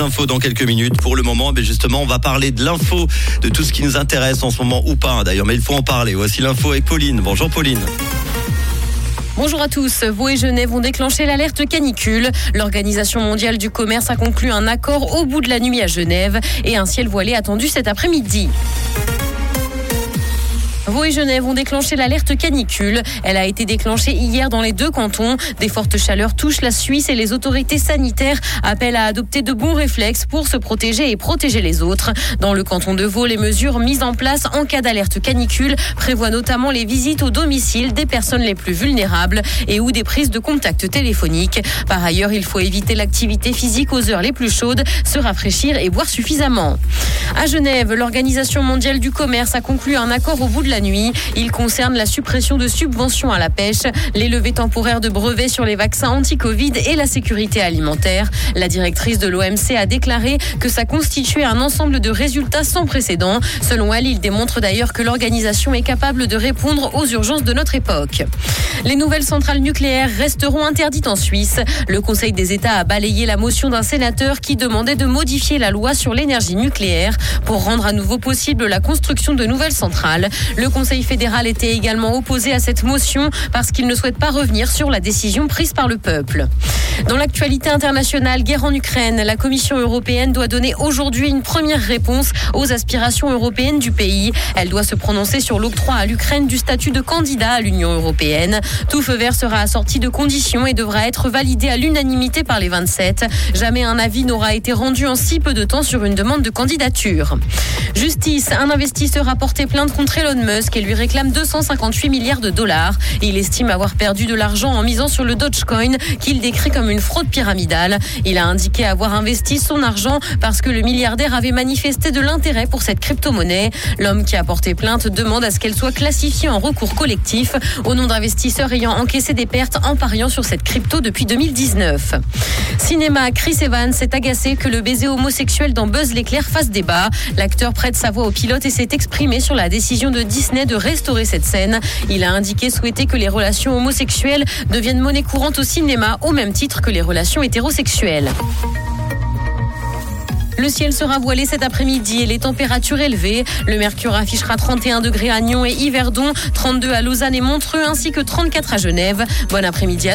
infos dans quelques minutes. Pour le moment, justement, on va parler de l'info, de tout ce qui nous intéresse en ce moment ou pas hein, d'ailleurs, mais il faut en parler. Voici l'info avec Pauline. Bonjour Pauline. Bonjour à tous. Vaud et Genève vont déclencher l'alerte canicule. L'Organisation mondiale du commerce a conclu un accord au bout de la nuit à Genève et un ciel voilé attendu cet après-midi. Vaud et Genève ont déclenché l'alerte canicule. Elle a été déclenchée hier dans les deux cantons. Des fortes chaleurs touchent la Suisse et les autorités sanitaires appellent à adopter de bons réflexes pour se protéger et protéger les autres. Dans le canton de Vaud, les mesures mises en place en cas d'alerte canicule prévoient notamment les visites au domicile des personnes les plus vulnérables et ou des prises de contact téléphoniques. Par ailleurs, il faut éviter l'activité physique aux heures les plus chaudes, se rafraîchir et boire suffisamment. À Genève, l'Organisation mondiale du commerce a conclu un accord au bout de la. Il concerne la suppression de subventions à la pêche, les levées temporaires de brevets sur les vaccins anti-Covid et la sécurité alimentaire. La directrice de l'OMC a déclaré que ça constituait un ensemble de résultats sans précédent. Selon elle, il démontre d'ailleurs que l'organisation est capable de répondre aux urgences de notre époque. Les nouvelles centrales nucléaires resteront interdites en Suisse. Le Conseil des États a balayé la motion d'un sénateur qui demandait de modifier la loi sur l'énergie nucléaire pour rendre à nouveau possible la construction de nouvelles centrales. Le Conseil fédéral était également opposé à cette motion parce qu'il ne souhaite pas revenir sur la décision prise par le peuple. Dans l'actualité internationale, guerre en Ukraine, la Commission européenne doit donner aujourd'hui une première réponse aux aspirations européennes du pays. Elle doit se prononcer sur l'octroi à l'Ukraine du statut de candidat à l'Union européenne. Tout feu vert sera assorti de conditions et devra être validé à l'unanimité par les 27. Jamais un avis n'aura été rendu en si peu de temps sur une demande de candidature. Justice, un investisseur a porté plainte contre Elon Musk et lui réclame 258 milliards de dollars. Il estime avoir perdu de l'argent en misant sur le Dogecoin qu'il décrit comme une fraude pyramidale. Il a indiqué avoir investi son argent parce que le milliardaire avait manifesté de l'intérêt pour cette crypto-monnaie. L'homme qui a porté plainte demande à ce qu'elle soit classifiée en recours collectif au nom d'investisseurs ayant encaissé des pertes en pariant sur cette crypto depuis 2019. Cinéma, Chris Evans s'est agacé que le baiser homosexuel dans Buzz l'éclair fasse débat. L'acteur prête sa voix au pilote et s'est exprimé sur la décision de Disney de restaurer cette scène. Il a indiqué souhaiter que les relations homosexuelles deviennent monnaie courante au cinéma au même titre que les relations hétérosexuelles. Le ciel sera voilé cet après-midi et les températures élevées. Le mercure affichera 31 degrés à Nyon et Yverdon, 32 à Lausanne et Montreux ainsi que 34 à Genève. Bon après-midi à